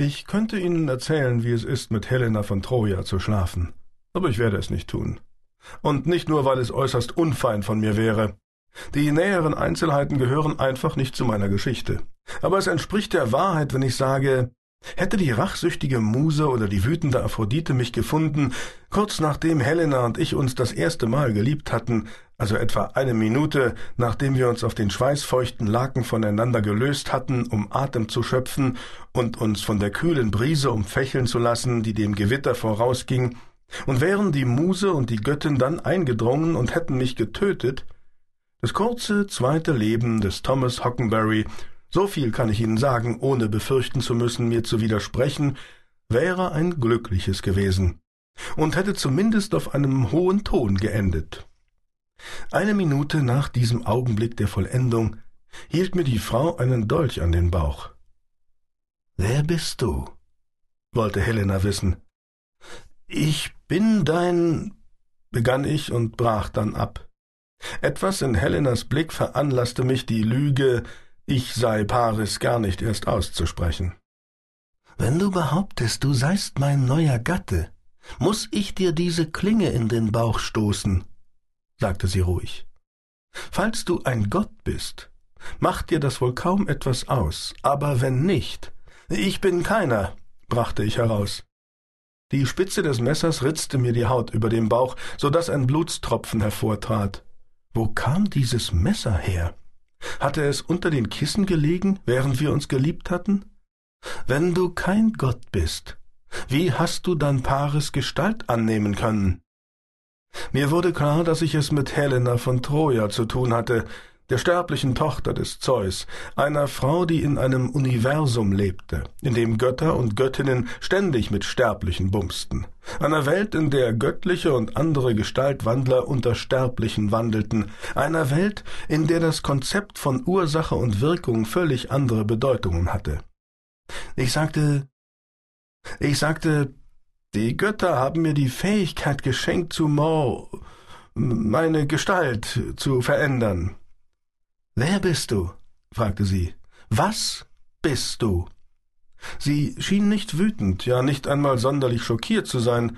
Ich könnte Ihnen erzählen, wie es ist, mit Helena von Troja zu schlafen, aber ich werde es nicht tun. Und nicht nur, weil es äußerst unfein von mir wäre. Die näheren Einzelheiten gehören einfach nicht zu meiner Geschichte. Aber es entspricht der Wahrheit, wenn ich sage, Hätte die rachsüchtige Muse oder die wütende Aphrodite mich gefunden, kurz nachdem Helena und ich uns das erste Mal geliebt hatten, also etwa eine Minute, nachdem wir uns auf den schweißfeuchten Laken voneinander gelöst hatten, um Atem zu schöpfen und uns von der kühlen Brise umfächeln zu lassen, die dem Gewitter vorausging, und wären die Muse und die Göttin dann eingedrungen und hätten mich getötet, das kurze zweite Leben des Thomas Hockenberry so viel kann ich Ihnen sagen, ohne befürchten zu müssen, mir zu widersprechen, wäre ein glückliches gewesen und hätte zumindest auf einem hohen Ton geendet. Eine Minute nach diesem Augenblick der Vollendung hielt mir die Frau einen Dolch an den Bauch. Wer bist du? wollte Helena wissen. Ich bin dein, begann ich und brach dann ab. Etwas in Helenas Blick veranlasste mich, die Lüge ich sei Paris gar nicht erst auszusprechen. Wenn du behauptest, du seist mein neuer Gatte, muss ich dir diese Klinge in den Bauch stoßen, sagte sie ruhig. Falls du ein Gott bist, macht dir das wohl kaum etwas aus, aber wenn nicht, ich bin keiner, brachte ich heraus. Die Spitze des Messers ritzte mir die Haut über dem Bauch, so dass ein Blutstropfen hervortrat. Wo kam dieses Messer her? Hatte es unter den Kissen gelegen, während wir uns geliebt hatten? Wenn du kein Gott bist, wie hast du dann Paris Gestalt annehmen können? Mir wurde klar, dass ich es mit Helena von Troja zu tun hatte, der sterblichen Tochter des Zeus, einer Frau, die in einem Universum lebte, in dem Götter und Göttinnen ständig mit Sterblichen bumsten, einer Welt, in der göttliche und andere Gestaltwandler unter Sterblichen wandelten, einer Welt, in der das Konzept von Ursache und Wirkung völlig andere Bedeutungen hatte. Ich sagte, ich sagte, die Götter haben mir die Fähigkeit geschenkt, zu Mor meine Gestalt zu verändern. Wer bist du? fragte sie. Was bist du? Sie schien nicht wütend, ja nicht einmal sonderlich schockiert zu sein.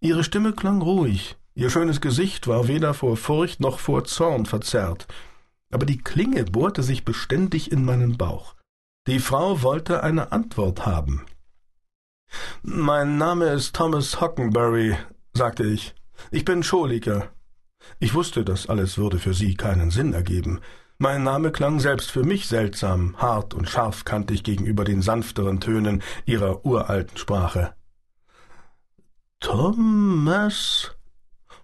Ihre Stimme klang ruhig, ihr schönes Gesicht war weder vor Furcht noch vor Zorn verzerrt, aber die Klinge bohrte sich beständig in meinen Bauch. Die Frau wollte eine Antwort haben. Mein Name ist Thomas Hockenberry, sagte ich. Ich bin Scholiker. Ich wusste, das alles würde für sie keinen Sinn ergeben. Mein Name klang selbst für mich seltsam, hart und scharfkantig gegenüber den sanfteren Tönen ihrer uralten Sprache. Thomas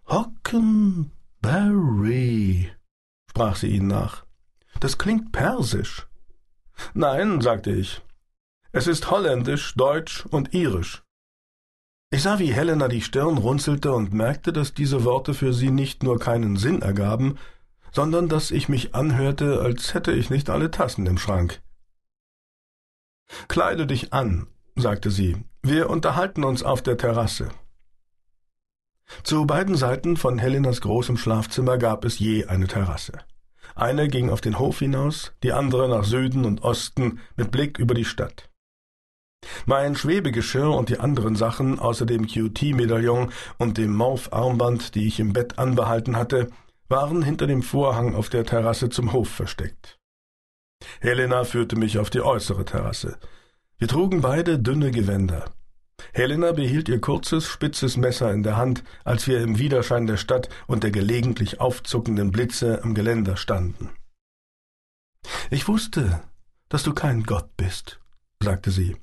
Hockenberry, sprach sie ihn nach. Das klingt persisch. Nein, sagte ich. Es ist holländisch, deutsch und irisch. Ich sah, wie Helena die Stirn runzelte und merkte, dass diese Worte für sie nicht nur keinen Sinn ergaben, sondern dass ich mich anhörte, als hätte ich nicht alle Tassen im Schrank. Kleide dich an, sagte sie, wir unterhalten uns auf der Terrasse. Zu beiden Seiten von Helenas großem Schlafzimmer gab es je eine Terrasse. Eine ging auf den Hof hinaus, die andere nach Süden und Osten mit Blick über die Stadt. Mein Schwebegeschirr und die anderen Sachen, außer dem QT-Medaillon und dem Morph-Armband, die ich im Bett anbehalten hatte, waren hinter dem Vorhang auf der Terrasse zum Hof versteckt. Helena führte mich auf die äußere Terrasse. Wir trugen beide dünne Gewänder. Helena behielt ihr kurzes, spitzes Messer in der Hand, als wir im Widerschein der Stadt und der gelegentlich aufzuckenden Blitze am Geländer standen. Ich wusste, dass du kein Gott bist, sagte sie.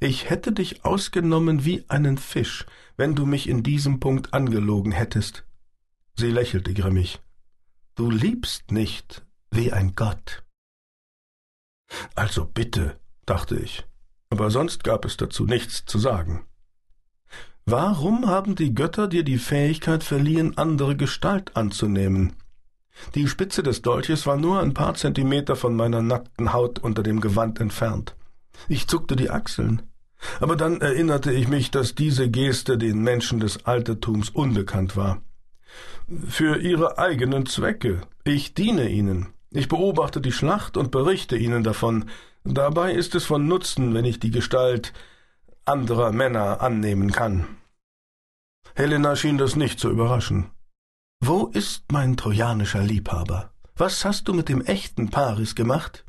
Ich hätte dich ausgenommen wie einen Fisch, wenn du mich in diesem Punkt angelogen hättest. Sie lächelte grimmig. Du liebst nicht wie ein Gott. Also bitte, dachte ich, aber sonst gab es dazu nichts zu sagen. Warum haben die Götter dir die Fähigkeit verliehen, andere Gestalt anzunehmen? Die Spitze des Dolches war nur ein paar Zentimeter von meiner nackten Haut unter dem Gewand entfernt. Ich zuckte die Achseln. Aber dann erinnerte ich mich, dass diese Geste den Menschen des Altertums unbekannt war für ihre eigenen Zwecke. Ich diene ihnen. Ich beobachte die Schlacht und berichte Ihnen davon. Dabei ist es von Nutzen, wenn ich die Gestalt anderer Männer annehmen kann. Helena schien das nicht zu überraschen. Wo ist mein trojanischer Liebhaber? Was hast du mit dem echten Paris gemacht?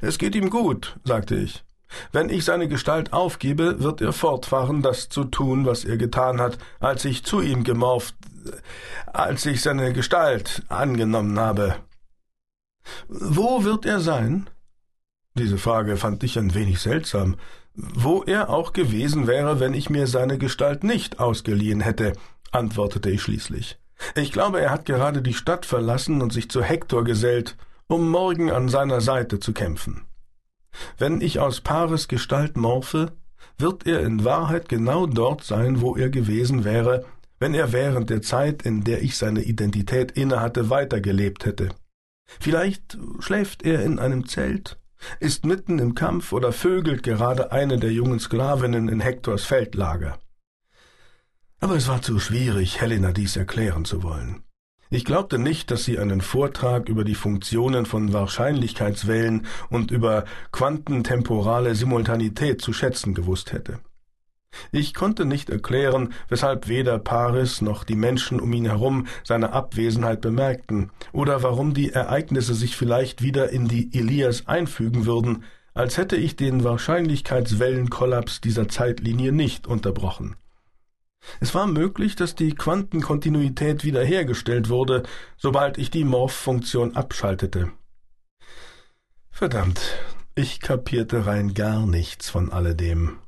Es geht ihm gut, sagte ich. Wenn ich seine Gestalt aufgebe, wird er fortfahren, das zu tun, was er getan hat, als ich zu ihm gemorft, als ich seine Gestalt angenommen habe. Wo wird er sein? Diese Frage fand ich ein wenig seltsam. Wo er auch gewesen wäre, wenn ich mir seine Gestalt nicht ausgeliehen hätte, antwortete ich schließlich. Ich glaube, er hat gerade die Stadt verlassen und sich zu Hektor gesellt, um morgen an seiner Seite zu kämpfen. Wenn ich aus Paris Gestalt morphe, wird er in Wahrheit genau dort sein, wo er gewesen wäre, wenn er während der Zeit, in der ich seine Identität innehatte, weitergelebt hätte. Vielleicht schläft er in einem Zelt, ist mitten im Kampf oder vögelt gerade eine der jungen Sklavinnen in Hektors Feldlager. Aber es war zu schwierig, Helena dies erklären zu wollen. Ich glaubte nicht, dass sie einen Vortrag über die Funktionen von Wahrscheinlichkeitswellen und über quantentemporale Simultanität zu schätzen gewusst hätte. Ich konnte nicht erklären, weshalb weder Paris noch die Menschen um ihn herum seine Abwesenheit bemerkten, oder warum die Ereignisse sich vielleicht wieder in die Elias einfügen würden, als hätte ich den Wahrscheinlichkeitswellenkollaps dieser Zeitlinie nicht unterbrochen. Es war möglich, dass die Quantenkontinuität wiederhergestellt wurde, sobald ich die Morph-Funktion abschaltete. Verdammt, ich kapierte rein gar nichts von alledem.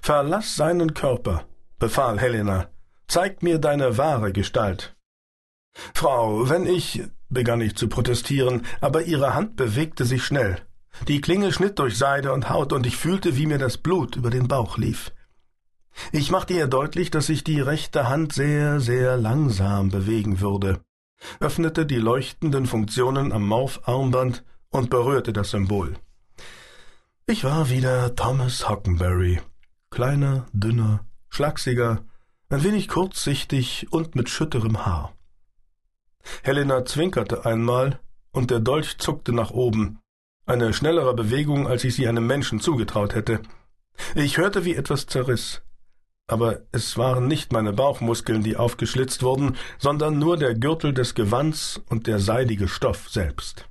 Verlass seinen Körper, befahl Helena. Zeig mir deine wahre Gestalt. Frau, wenn ich, begann ich zu protestieren, aber ihre Hand bewegte sich schnell. Die Klinge schnitt durch Seide und Haut, und ich fühlte, wie mir das Blut über den Bauch lief. Ich machte ihr deutlich, dass sich die rechte Hand sehr, sehr langsam bewegen würde, öffnete die leuchtenden Funktionen am Morph-Armband und berührte das Symbol. Ich war wieder Thomas Hockenberry, kleiner, dünner, schlachsiger, ein wenig kurzsichtig und mit schütterem Haar. Helena zwinkerte einmal, und der Dolch zuckte nach oben, eine schnellere Bewegung, als ich sie einem Menschen zugetraut hätte. Ich hörte, wie etwas zerriss aber es waren nicht meine Bauchmuskeln, die aufgeschlitzt wurden, sondern nur der Gürtel des Gewands und der seidige Stoff selbst.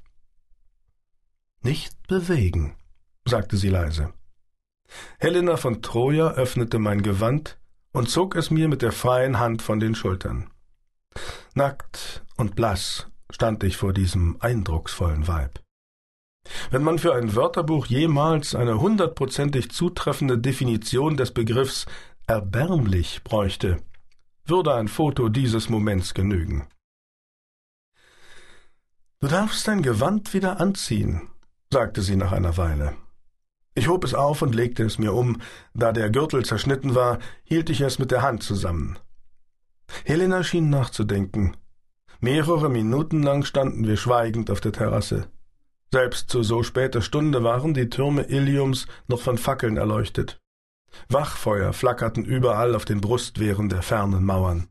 Nicht bewegen, sagte sie leise. Helena von Troja öffnete mein Gewand und zog es mir mit der freien Hand von den Schultern. Nackt und blass stand ich vor diesem eindrucksvollen Weib. Wenn man für ein Wörterbuch jemals eine hundertprozentig zutreffende Definition des Begriffs erbärmlich bräuchte, würde ein Foto dieses Moments genügen. Du darfst dein Gewand wieder anziehen, sagte sie nach einer Weile. Ich hob es auf und legte es mir um. Da der Gürtel zerschnitten war, hielt ich es mit der Hand zusammen. Helena schien nachzudenken. Mehrere Minuten lang standen wir schweigend auf der Terrasse. Selbst zu so später Stunde waren die Türme Iliums noch von Fackeln erleuchtet. Wachfeuer flackerten überall auf den Brustwehren der fernen Mauern.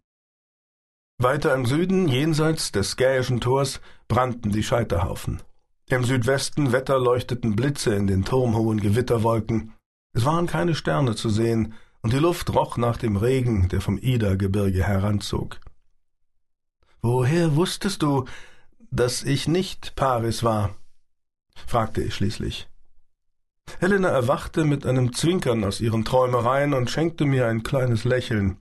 Weiter im Süden, jenseits des Skäischen Tors, brannten die Scheiterhaufen. Im Südwesten wetterleuchteten Blitze in den turmhohen Gewitterwolken. Es waren keine Sterne zu sehen, und die Luft roch nach dem Regen, der vom Ida-Gebirge heranzog. Woher wusstest du, dass ich nicht Paris war? fragte ich schließlich. Helena erwachte mit einem Zwinkern aus ihren Träumereien und schenkte mir ein kleines Lächeln.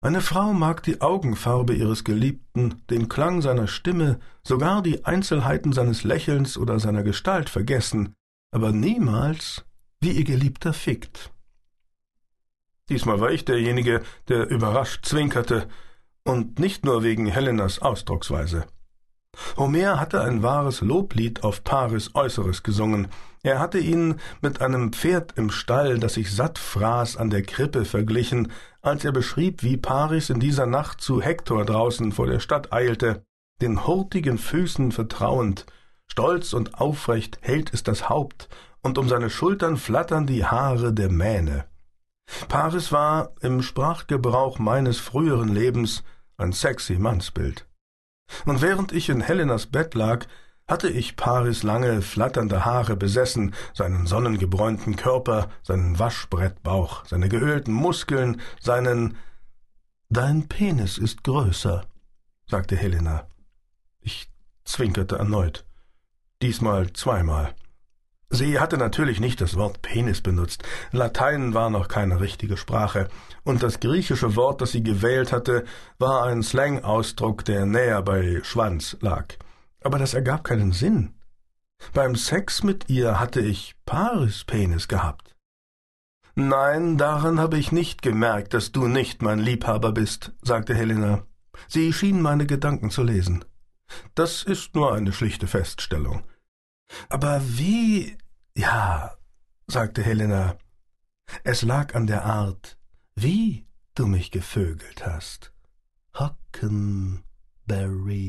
Eine Frau mag die Augenfarbe ihres Geliebten, den Klang seiner Stimme, sogar die Einzelheiten seines Lächelns oder seiner Gestalt vergessen, aber niemals, wie ihr Geliebter fickt. Diesmal war ich derjenige, der überrascht zwinkerte, und nicht nur wegen Helenas Ausdrucksweise. Homer hatte ein wahres Loblied auf Paris Äußeres gesungen. Er hatte ihn mit einem Pferd im Stall, das sich satt fraß, an der Krippe verglichen, als er beschrieb, wie Paris in dieser Nacht zu Hektor draußen vor der Stadt eilte, den hurtigen Füßen vertrauend, stolz und aufrecht hält es das Haupt, und um seine Schultern flattern die Haare der Mähne. Paris war im Sprachgebrauch meines früheren Lebens ein sexy Mannsbild. Und während ich in Helenas Bett lag, hatte ich Paris lange, flatternde Haare besessen, seinen sonnengebräunten Körper, seinen Waschbrettbauch, seine geölten Muskeln, seinen Dein Penis ist größer, sagte Helena. Ich zwinkerte erneut. Diesmal zweimal. Sie hatte natürlich nicht das Wort Penis benutzt. Latein war noch keine richtige Sprache, und das griechische Wort, das sie gewählt hatte, war ein Slang-Ausdruck, der näher bei Schwanz lag. Aber das ergab keinen Sinn. Beim Sex mit ihr hatte ich Paris-Penis gehabt. Nein, daran habe ich nicht gemerkt, dass du nicht mein Liebhaber bist, sagte Helena. Sie schien meine Gedanken zu lesen. Das ist nur eine schlichte Feststellung. Aber wie. Ja, sagte Helena. Es lag an der Art, wie du mich gevögelt hast. Hockenberry.